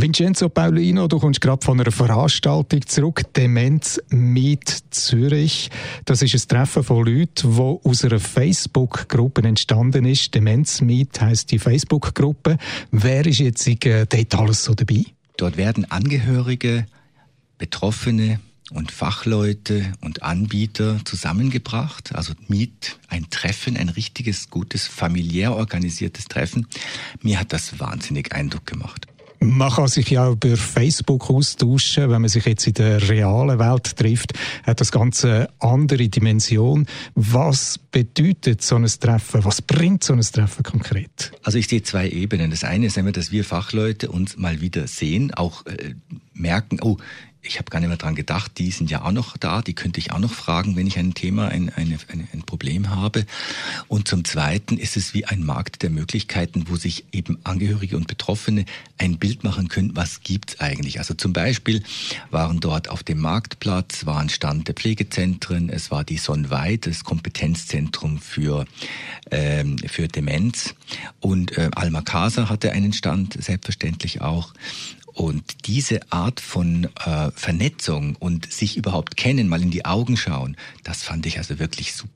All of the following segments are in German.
Vincenzo Paulino, du kommst gerade von einer Veranstaltung zurück, Demenz mit Zürich. Das ist ein Treffen von Leuten, die aus einer Facebook-Gruppe entstanden ist. Demenz mit heisst die Facebook-Gruppe. Wer ist jetzt äh, dort alles so dabei? Dort werden Angehörige, Betroffene, und Fachleute und Anbieter zusammengebracht. Also Miet, ein Treffen, ein richtiges, gutes, familiär organisiertes Treffen. Mir hat das wahnsinnig Eindruck gemacht. Man kann sich ja über Facebook austauschen. Wenn man sich jetzt in der realen Welt trifft, hat das Ganze eine andere Dimension. Was bedeutet so ein Treffen? Was bringt so ein Treffen konkret? Also ich sehe zwei Ebenen. Das eine ist einmal, dass wir Fachleute uns mal wieder sehen, auch äh, merken, oh, ich habe gar nicht mehr dran gedacht, die sind ja auch noch da, die könnte ich auch noch fragen, wenn ich ein Thema, ein, ein, ein, Problem habe. Und zum Zweiten ist es wie ein Markt der Möglichkeiten, wo sich eben Angehörige und Betroffene ein Bild machen können, was gibt's eigentlich. Also zum Beispiel waren dort auf dem Marktplatz, war ein Stand der Pflegezentren, es war die Sonweit, das Kompetenzzentrum für, ähm, für Demenz und äh, Alma Casa hatte einen Stand, selbstverständlich auch. Und diese Art von äh, Vernetzung und sich überhaupt kennen, mal in die Augen schauen, das fand ich also wirklich super.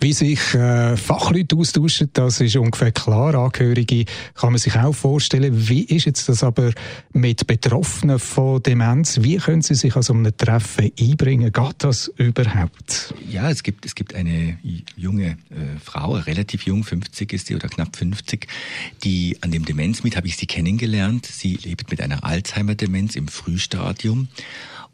Wie sich äh, Fachleute austauschen, das ist ungefähr klar. Angehörige kann man sich auch vorstellen. Wie ist jetzt das aber mit Betroffenen von Demenz? Wie können sie sich an so einem Treffen einbringen? Geht das überhaupt? Ja, es gibt, es gibt eine junge äh, Frau, relativ jung, 50 ist sie oder knapp 50, die an dem Demenz mit, habe ich sie kennengelernt. Sie lebt mit einer Alzheimer-Demenz im Frühstadium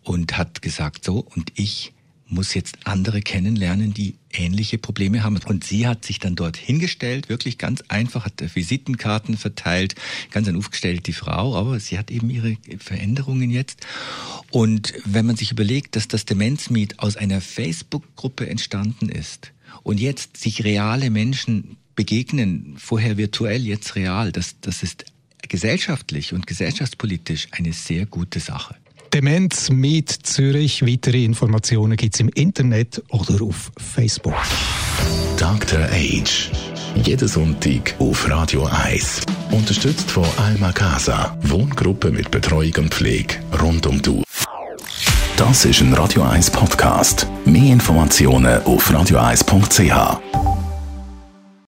und hat gesagt, so, und ich muss jetzt andere kennenlernen, die ähnliche Probleme haben. Und sie hat sich dann dort hingestellt, wirklich ganz einfach, hat Visitenkarten verteilt, ganz aufgestellt, die Frau, aber sie hat eben ihre Veränderungen jetzt. Und wenn man sich überlegt, dass das Demenzmeet aus einer Facebook-Gruppe entstanden ist und jetzt sich reale Menschen begegnen, vorher virtuell, jetzt real, das, das ist gesellschaftlich und gesellschaftspolitisch eine sehr gute Sache. Demenz mit Zürich. Weitere Informationen gibt es im Internet oder auf Facebook. Dr. Age. Jeden Sonntag auf Radio 1. Unterstützt von Alma Casa. Wohngruppe mit Betreuung und Pflege rund um die Das ist ein Radio 1 Podcast. Mehr Informationen auf radio1.ch.